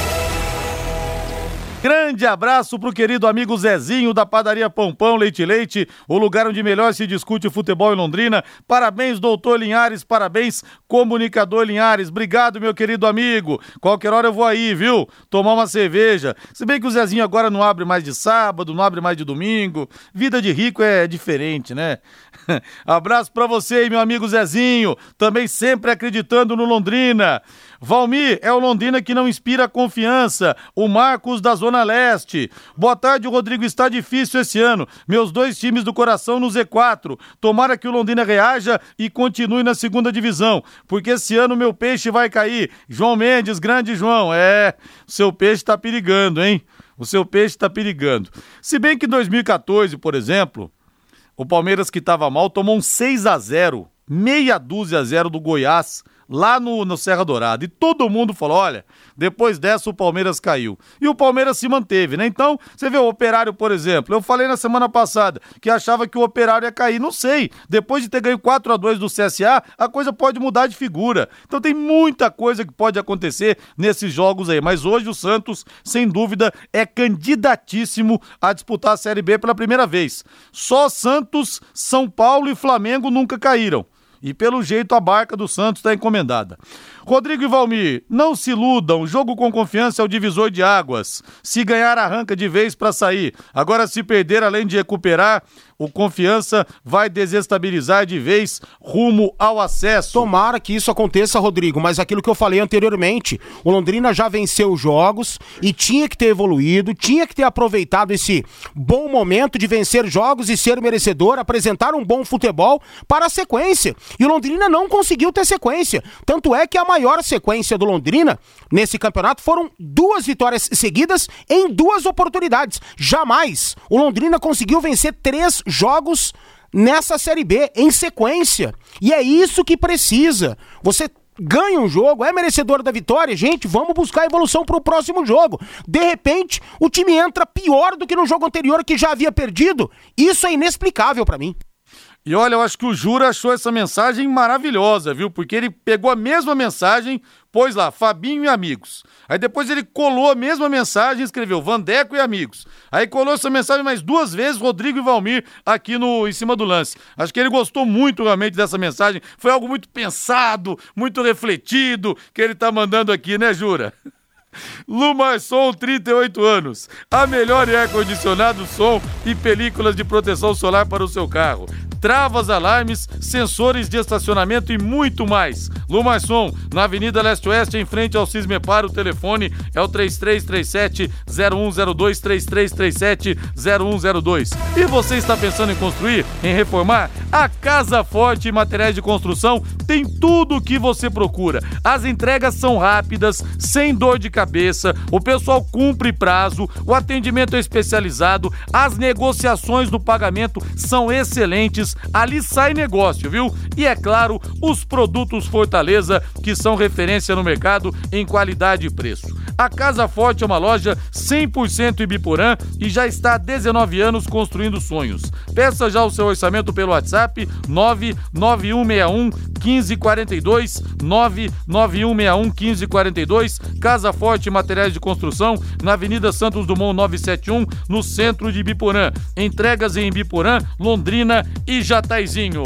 Grande abraço pro querido amigo Zezinho da padaria Pão Leite Leite, o lugar onde melhor se discute futebol em Londrina. Parabéns, doutor Linhares, parabéns, comunicador Linhares. Obrigado, meu querido amigo. Qualquer hora eu vou aí, viu? Tomar uma cerveja. Se bem que o Zezinho agora não abre mais de sábado, não abre mais de domingo. Vida de rico é diferente, né? Abraço para você, meu amigo Zezinho, também sempre acreditando no Londrina. Valmir, é o Londrina que não inspira confiança. O Marcos da Zona Leste. Boa tarde, Rodrigo. Está difícil esse ano. Meus dois times do coração no Z4. Tomara que o Londrina reaja e continue na segunda divisão, porque esse ano meu peixe vai cair. João Mendes, grande João. É, seu peixe está perigando, hein? O seu peixe está perigando. Se bem que em 2014, por exemplo, o Palmeiras que estava mal tomou um 6 a 0 meia dúzia a zero do Goiás lá no, no Serra Dourada. E todo mundo falou: olha, depois dessa o Palmeiras caiu. E o Palmeiras se manteve, né? Então, você vê o Operário, por exemplo. Eu falei na semana passada que achava que o Operário ia cair. Não sei. Depois de ter ganho 4 a 2 do CSA, a coisa pode mudar de figura. Então tem muita coisa que pode acontecer nesses jogos aí. Mas hoje o Santos, sem dúvida, é candidatíssimo a disputar a Série B pela primeira vez. Só Santos, São Paulo e Flamengo nunca caíram. E pelo jeito a barca do Santos está encomendada. Rodrigo e Valmir, não se iludam, jogo com confiança é o divisor de águas. Se ganhar, arranca de vez para sair. Agora, se perder, além de recuperar, o confiança vai desestabilizar de vez rumo ao acesso. Tomara que isso aconteça, Rodrigo, mas aquilo que eu falei anteriormente, o Londrina já venceu jogos e tinha que ter evoluído, tinha que ter aproveitado esse bom momento de vencer jogos e ser merecedor, apresentar um bom futebol para a sequência. E o Londrina não conseguiu ter sequência. Tanto é que a maior sequência do Londrina nesse campeonato foram duas vitórias seguidas em duas oportunidades. Jamais o Londrina conseguiu vencer três jogos nessa Série B em sequência. E é isso que precisa. Você ganha um jogo, é merecedor da vitória, gente, vamos buscar evolução para o próximo jogo. De repente, o time entra pior do que no jogo anterior que já havia perdido. Isso é inexplicável para mim. E olha, eu acho que o Jura achou essa mensagem maravilhosa, viu? Porque ele pegou a mesma mensagem, pôs lá, Fabinho e amigos. Aí depois ele colou a mesma mensagem escreveu Vandeco e amigos. Aí colou essa mensagem mais duas vezes, Rodrigo e Valmir, aqui no em cima do lance. Acho que ele gostou muito realmente dessa mensagem. Foi algo muito pensado, muito refletido que ele tá mandando aqui, né, Jura? Lumarson, 38 anos. A melhor ar-condicionado, som e películas de proteção solar para o seu carro travas, alarmes, sensores de estacionamento e muito mais. Lumarson, na Avenida Leste Oeste, em frente ao Cismepar, o telefone é o 3337 0102 3337 0102. E você está pensando em construir, em reformar? A Casa Forte Materiais de Construção tem tudo o que você procura. As entregas são rápidas, sem dor de cabeça, o pessoal cumpre prazo, o atendimento é especializado, as negociações do pagamento são excelentes ali sai negócio, viu? E é claro, os produtos Fortaleza, que são referência no mercado em qualidade e preço. A Casa Forte é uma loja 100% Ibiporã e já está há 19 anos construindo sonhos. Peça já o seu orçamento pelo WhatsApp 99161 1542 99161 1542 Casa Forte Materiais de Construção na Avenida Santos Dumont 971 no centro de Ibiporã. Entregas em Ibiporã, Londrina e Jataizinho.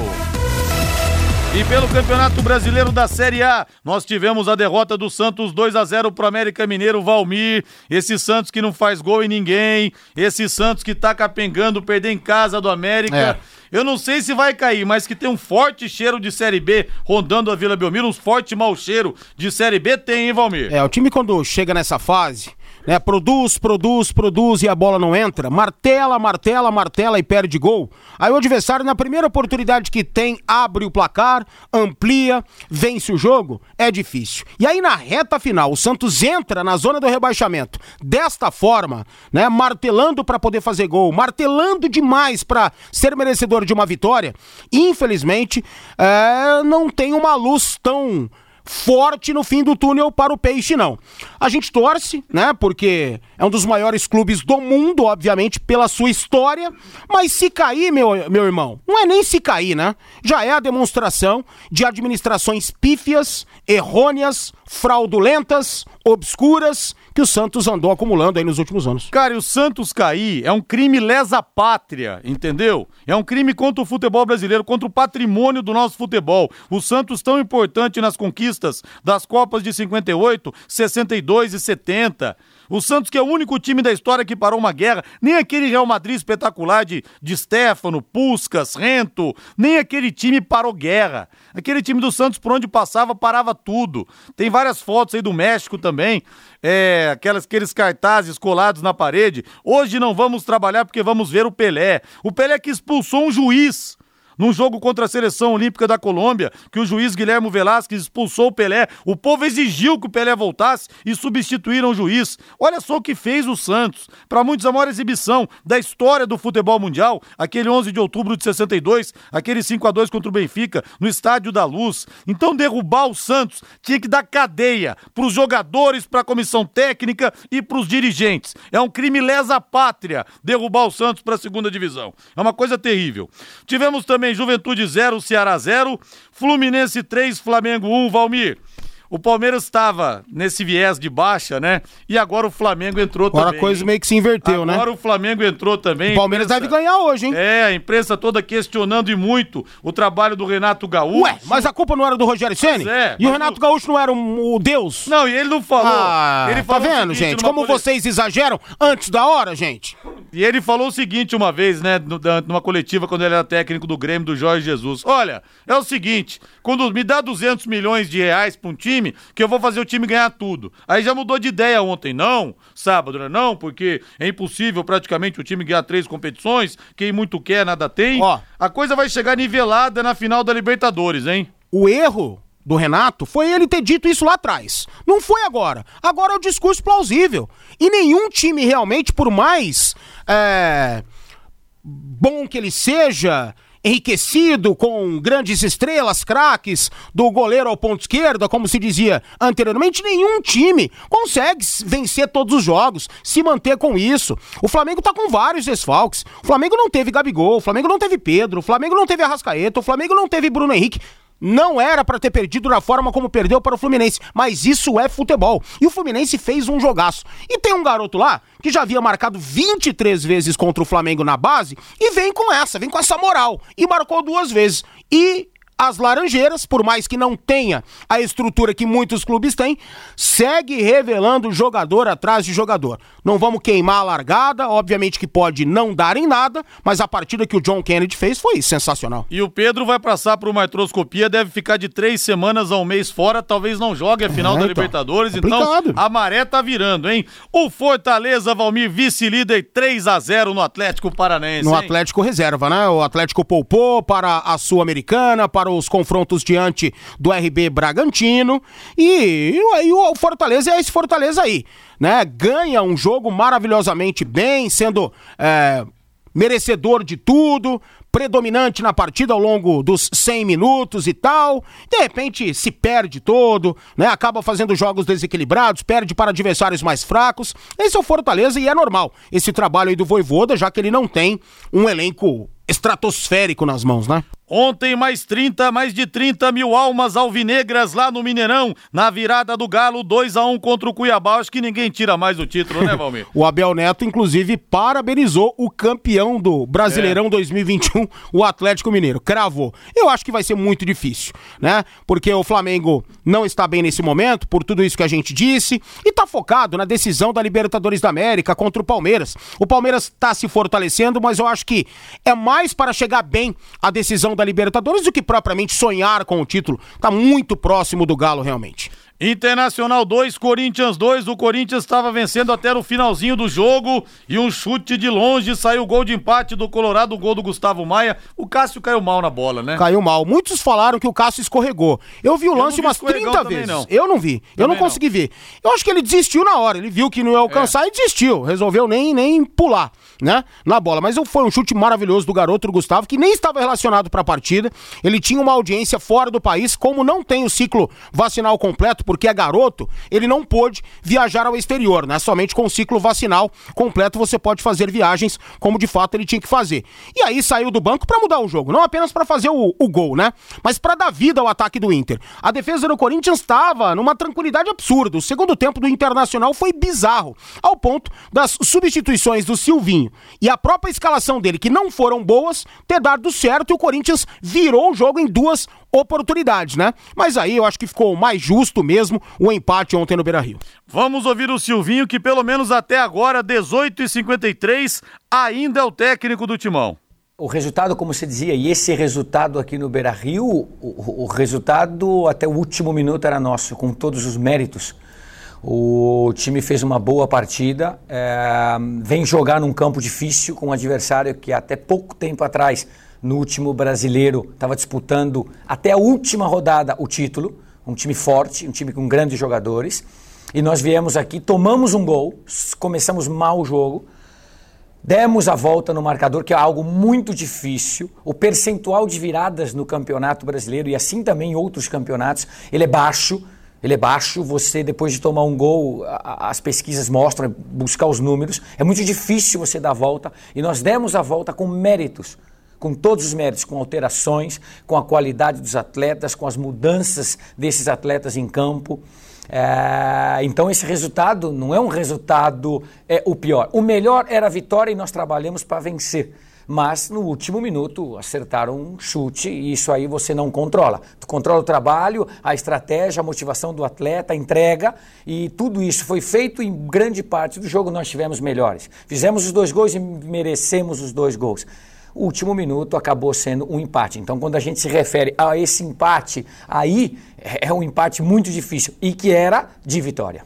E pelo Campeonato Brasileiro da Série A, nós tivemos a derrota do Santos 2 a 0 pro América Mineiro Valmir. Esse Santos que não faz gol em ninguém, esse Santos que tá capengando, perder em casa do América. É. Eu não sei se vai cair, mas que tem um forte cheiro de Série B rondando a Vila Belmiro, um forte mau cheiro de Série B tem, hein, Valmir? É, o time quando chega nessa fase, né? Produz, produz, produz e a bola não entra. Martela, martela, martela e perde gol. Aí o adversário, na primeira oportunidade que tem, abre o placar, amplia, vence o jogo. É difícil. E aí na reta final, o Santos entra na zona do rebaixamento desta forma, né? Martelando para poder fazer gol, martelando demais para ser merecedor de uma vitória. Infelizmente, é, não tem uma luz tão forte no fim do túnel para o Peixe, não. A gente torce, né? Porque é um dos maiores clubes do mundo, obviamente, pela sua história. Mas se cair, meu, meu irmão, não é nem se cair, né? Já é a demonstração de administrações pífias, errôneas, fraudulentas, obscuras que o Santos andou acumulando aí nos últimos anos. Cara, e o Santos cair é um crime lesa pátria, entendeu? É um crime contra o futebol brasileiro, contra o patrimônio do nosso futebol. O Santos tão importante nas conquistas das Copas de 58, 62 e 70. O Santos, que é o único time da história que parou uma guerra, nem aquele Real Madrid espetacular de, de Stefano, Puscas, Rento, nem aquele time parou guerra. Aquele time do Santos, por onde passava, parava tudo. Tem várias fotos aí do México também, é, aquelas, aqueles cartazes colados na parede. Hoje não vamos trabalhar porque vamos ver o Pelé. O Pelé que expulsou um juiz num jogo contra a seleção olímpica da Colômbia, que o juiz Guilherme Velasquez expulsou o Pelé. O povo exigiu que o Pelé voltasse e substituíram o juiz. Olha só o que fez o Santos. Para muitos, a maior exibição da história do futebol mundial, aquele 11 de outubro de 62, aquele 5 a 2 contra o Benfica, no Estádio da Luz. Então, derrubar o Santos tinha que dar cadeia para os jogadores, para a comissão técnica e para os dirigentes. É um crime lesa pátria derrubar o Santos para a segunda divisão. É uma coisa terrível. Tivemos também também Juventude 0, Ceará 0, Fluminense 3, Flamengo 1, Valmir. O Palmeiras estava nesse viés de baixa, né? E agora o Flamengo entrou agora também. Agora a coisa meio que se inverteu, agora né? Agora o Flamengo entrou também. O Palmeiras imprensa... deve ganhar hoje, hein? É, a imprensa toda questionando e muito o trabalho do Renato Gaúcho. Ué, mas a culpa não era do Rogério Ceni? É, e o Renato o... Gaúcho não era o, o Deus? Não, e ele não falou. Ah, ele tá falou tá vendo, gente? Como vocês exageram antes da hora, gente? E ele falou o seguinte uma vez, né, numa coletiva quando ele era técnico do Grêmio do Jorge Jesus. Olha, é o seguinte, quando me dá 200 milhões de reais para um time, que eu vou fazer o time ganhar tudo. Aí já mudou de ideia ontem. Não, sábado, né? Não, porque é impossível praticamente o time ganhar três competições. Quem muito quer, nada tem. Ó, a coisa vai chegar nivelada na final da Libertadores, hein? O erro do Renato foi ele ter dito isso lá atrás. Não foi agora. Agora é o discurso plausível. E nenhum time realmente, por mais é, bom que ele seja, enriquecido com grandes estrelas, craques, do goleiro ao ponto esquerda, como se dizia anteriormente, nenhum time consegue vencer todos os jogos, se manter com isso. O Flamengo tá com vários desfalques. O Flamengo não teve Gabigol, o Flamengo não teve Pedro, o Flamengo não teve Arrascaeta, o Flamengo não teve Bruno Henrique. Não era para ter perdido da forma como perdeu para o Fluminense, mas isso é futebol. E o Fluminense fez um jogaço. E tem um garoto lá que já havia marcado 23 vezes contra o Flamengo na base e vem com essa, vem com essa moral. E marcou duas vezes. E as Laranjeiras, por mais que não tenha a estrutura que muitos clubes têm, segue revelando jogador atrás de jogador. Não vamos queimar a largada, obviamente que pode não dar em nada, mas a partida que o John Kennedy fez foi sensacional. E o Pedro vai passar por uma artroscopia, deve ficar de três semanas a um mês fora, talvez não jogue a final é, da então, Libertadores, então complicado. então a maré tá virando, hein? O Fortaleza, Valmir, vice-líder 3 a 0 no Atlético Paranaense. No hein? Atlético reserva, né? O Atlético poupou para a Sul-Americana, para para os confrontos diante do RB Bragantino. E, e o Fortaleza é esse Fortaleza aí, né? Ganha um jogo maravilhosamente bem, sendo é, merecedor de tudo, predominante na partida ao longo dos 100 minutos e tal. De repente se perde todo, né? Acaba fazendo jogos desequilibrados, perde para adversários mais fracos. Esse é o Fortaleza e é normal esse trabalho aí do Voivoda, já que ele não tem um elenco estratosférico nas mãos, né? Ontem, mais 30, mais de 30 mil almas alvinegras lá no Mineirão, na virada do Galo, 2 a 1 contra o Cuiabá. Acho que ninguém tira mais o título, né, Valmir? o Abel Neto, inclusive, parabenizou o campeão do Brasileirão é. 2021, o Atlético Mineiro. Cravou. Eu acho que vai ser muito difícil, né? Porque o Flamengo não está bem nesse momento, por tudo isso que a gente disse, e tá focado na decisão da Libertadores da América contra o Palmeiras. O Palmeiras está se fortalecendo, mas eu acho que é mais para chegar bem a decisão da Libertadores do que propriamente sonhar com o título. Tá muito próximo do Galo, realmente. Internacional 2, Corinthians 2. O Corinthians estava vencendo até o finalzinho do jogo e um chute de longe saiu o gol de empate do Colorado, o gol do Gustavo Maia. O Cássio caiu mal na bola, né? Caiu mal. Muitos falaram que o Cássio escorregou. Eu vi o lance umas 30 vezes. Não. Eu não vi. Também eu não consegui não. ver. Eu acho que ele desistiu na hora. Ele viu que não ia alcançar é. e desistiu. Resolveu nem, nem pular, né? Na bola. Mas foi um chute maravilhoso do garoto do Gustavo, que nem estava relacionado para a partida. Ele tinha uma audiência fora do país, como não tem o ciclo vacinal completo porque é garoto, ele não pôde viajar ao exterior, né? Somente com o ciclo vacinal completo você pode fazer viagens como de fato ele tinha que fazer. E aí saiu do banco para mudar o jogo, não apenas para fazer o, o, gol, né? Mas para dar vida ao ataque do Inter. A defesa do Corinthians estava numa tranquilidade absurda. O segundo tempo do Internacional foi bizarro, ao ponto das substituições do Silvinho e a própria escalação dele, que não foram boas, ter dado certo e o Corinthians virou o jogo em duas oportunidades, né? Mas aí eu acho que ficou mais justo mesmo o empate ontem no Beira-Rio. Vamos ouvir o Silvinho, que pelo menos até agora, 18 e 53 ainda é o técnico do Timão. O resultado, como você dizia, e esse resultado aqui no Beira Rio, o, o, resultado até o último minuto era nosso, com todos os méritos. O time fez uma boa partida, é, vem jogar num campo difícil com um adversário que até pouco tempo atrás no último brasileiro, estava disputando até a última rodada o título. Um time forte, um time com grandes jogadores. E nós viemos aqui, tomamos um gol, começamos mal o jogo, demos a volta no marcador, que é algo muito difícil. O percentual de viradas no campeonato brasileiro e assim também em outros campeonatos, ele é baixo. Ele é baixo, você depois de tomar um gol, as pesquisas mostram, buscar os números, é muito difícil você dar a volta e nós demos a volta com méritos com todos os méritos, com alterações, com a qualidade dos atletas, com as mudanças desses atletas em campo. É, então esse resultado não é um resultado é, o pior. O melhor era a vitória e nós trabalhamos para vencer. Mas no último minuto acertaram um chute e isso aí você não controla. Tu controla o trabalho, a estratégia, a motivação do atleta, a entrega e tudo isso foi feito em grande parte do jogo nós tivemos melhores. Fizemos os dois gols e merecemos os dois gols último minuto acabou sendo um empate. Então, quando a gente se refere a esse empate, aí é um empate muito difícil e que era de vitória.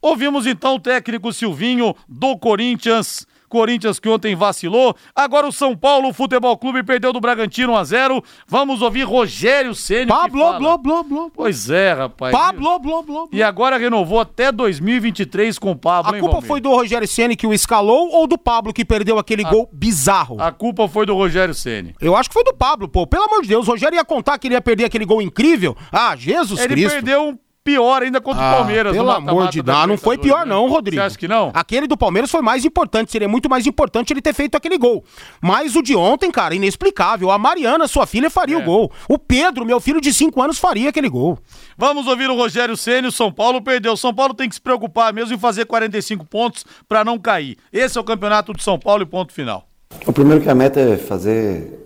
Ouvimos então o técnico Silvinho do Corinthians Corinthians que ontem vacilou. Agora o São Paulo Futebol Clube perdeu do Bragantino 1 a 0. Vamos ouvir Rogério Ceni. Pablo, blá, blá, blá. Pois é, rapaz. Pablo, blá, blá, E agora renovou até 2023 com o Pablo. A culpa Valmir? foi do Rogério Ceni que o escalou ou do Pablo que perdeu aquele gol bizarro? A culpa foi do Rogério Ceni. Eu acho que foi do Pablo, pô. Pelo amor de Deus, o Rogério ia contar que ele ia perder aquele gol incrível. Ah, Jesus Ele Cristo. perdeu um pior ainda contra o Ah, Palmeiras. no pelo amor mata-mata de da Deus. Ah, não foi pior né? não, Rodrigo. Você acha que não? Aquele do Palmeiras foi mais importante, seria muito mais importante ele ter feito aquele gol. Mas o de ontem, cara, inexplicável. A Mariana, sua filha, faria É. o gol. O Pedro, meu filho de 5 anos, faria aquele gol. Vamos ouvir o Rogério Ceni. O São Paulo perdeu. O São Paulo tem que se preocupar mesmo em fazer 45 pontos pra não cair. Esse é o campeonato de São Paulo e ponto final. O primeiro que a meta é fazer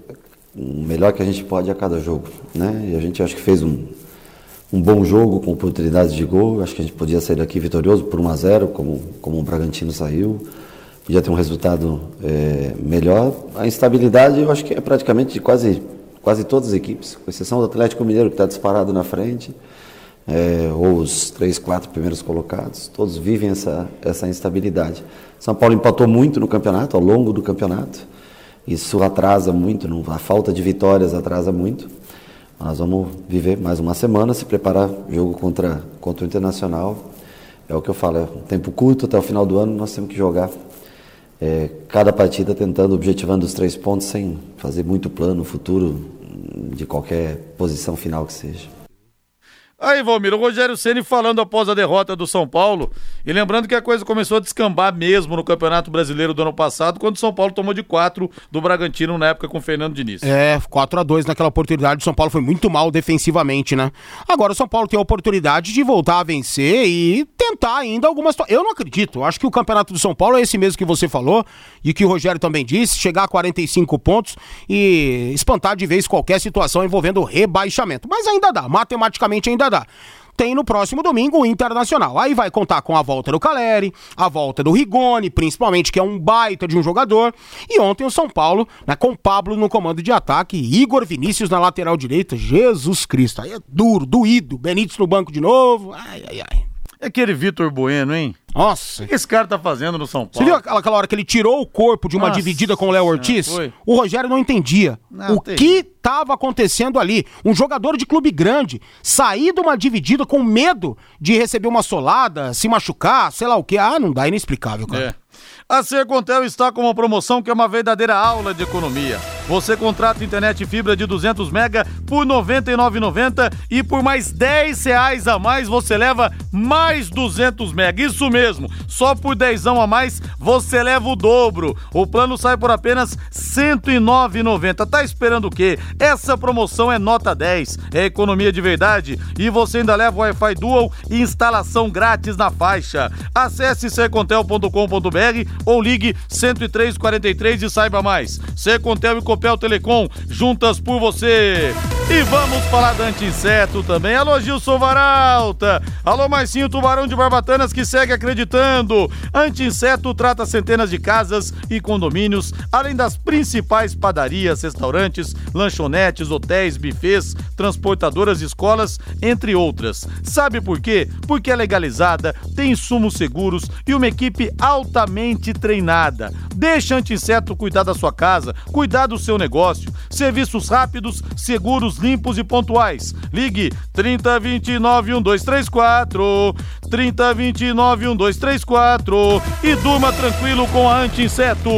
o melhor que a gente pode a cada jogo, né? E a gente acho que fez um, um bom jogo com oportunidades de gol. Acho que a gente podia sair daqui vitorioso por 1 a 0, como como o Bragantino saiu. Podia ter um resultado é, melhor. A instabilidade eu acho que é praticamente de quase quase todas as equipes, com exceção do Atlético Mineiro que está disparado na frente. é, ou os três, quatro primeiros colocados, todos vivem essa, essa instabilidade. São Paulo empatou muito no campeonato, ao longo do campeonato, isso atrasa muito, a falta de vitórias atrasa muito. Nós vamos viver mais uma semana, se preparar jogo contra, contra o Internacional. É o que eu falo, é um tempo curto, até o final do ano nós temos que jogar é, cada partida tentando, objetivando os três pontos, sem fazer muito plano futuro de qualquer posição final que seja. Aí, Valmir, o Rogério Ceni falando após a derrota do São Paulo e lembrando que a coisa começou a descambar mesmo no Campeonato Brasileiro do ano passado, quando o São Paulo tomou de 4 do Bragantino na época com o Fernando Diniz. É, 4 a 2 naquela oportunidade. O São Paulo foi muito mal defensivamente, né? Agora o São Paulo tem a oportunidade de voltar a vencer e tentar ainda algumas. Eu não acredito. Acho que o campeonato do São Paulo é esse mesmo que você falou e que o Rogério também disse: chegar a 45 pontos e espantar de vez qualquer situação envolvendo rebaixamento. Mas ainda dá, matematicamente ainda dá. Tem no próximo domingo o Internacional. Aí vai contar com a volta do Caleri, a volta do Rigoni, principalmente, que é um baita de um jogador. E ontem o São Paulo, né, com Pablo no comando de ataque, Igor Vinícius na lateral direita. Jesus Cristo, aí é duro, doído. Benítez no banco de novo. Ai, ai, ai. É aquele Vitor Bueno, hein? Nossa. O que esse cara tá fazendo no São Você Paulo? viu aquela, aquela hora que ele tirou o corpo de uma Nossa dividida com o Léo Ortiz? foi. O Rogério não entendia Não, o terrível. que estava acontecendo ali. Um jogador de clube grande sair de uma dividida com medo de receber uma solada, se machucar, sei lá o que. Ah, não dá, inexplicável, cara. É. A Sercontel está com uma promoção que é uma verdadeira aula de economia. Você contrata internet fibra de 200 mega por R$ 99,90 e por mais 10 reais a mais você leva mais 200 mega. Isso mesmo, só por 10 a mais você leva o dobro. O plano sai por apenas R$ 109,90. Tá esperando o quê? Essa promoção é nota 10, é economia de verdade e você ainda leva Wi-Fi Dual e instalação grátis na faixa. Acesse sercontel.com.br ou ligue 10343 e saiba mais. Sercontel e Copel Telecom, juntas por você. E vamos falar da Anti-Inseto também. Alô, Gilson Varalta. Alô, Marcinho Tubarão de Barbatanas que segue acreditando. Anti-Inseto trata centenas de casas e condomínios, além das principais padarias, restaurantes, lanchonetes, hotéis, bufês, transportadoras, escolas, entre outras. Sabe por quê? Porque é legalizada, tem insumos seguros e uma equipe altamente treinada. Deixa Anti-Inseto cuidar da sua casa, cuidar do seu negócio. Serviços rápidos, seguros, limpos e pontuais. Ligue 3029 1234, 3029 1234 e durma tranquilo com a Anti-Inseto.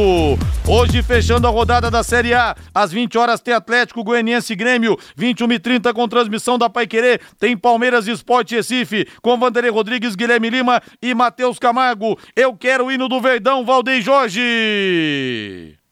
Hoje, fechando a rodada da Série A, às 20 horas tem Atlético Goianiense Grêmio, 21 e 30 com transmissão da Paiquerê, tem Palmeiras Esporte Recife, com Vanderlei Rodrigues, Guilherme Lima e Matheus Camargo. Eu quero o hino do Verdão, Valdeir Jorge.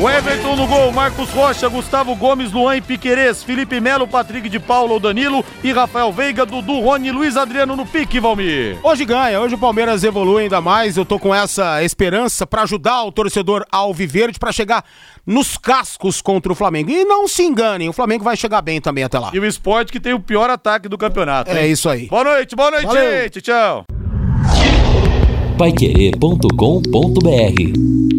O Everton no gol, Marcos Rocha, Gustavo Gomes, Luan e Piquerez, Felipe Melo, Patrick de Paula Danilo e Rafael Veiga, Dudu, Rony e Luiz Adriano no pique, Valmir. Hoje ganha, hoje o Palmeiras evolui ainda mais. Eu tô com essa esperança pra ajudar o torcedor alviverde pra chegar nos cascos contra o Flamengo. E não se enganem, o Flamengo vai chegar bem também até lá. E o esporte que tem o pior ataque do campeonato. É hein? isso aí. Boa noite, boa noite, Valeu. gente. Tchau. Paiquerê.com.br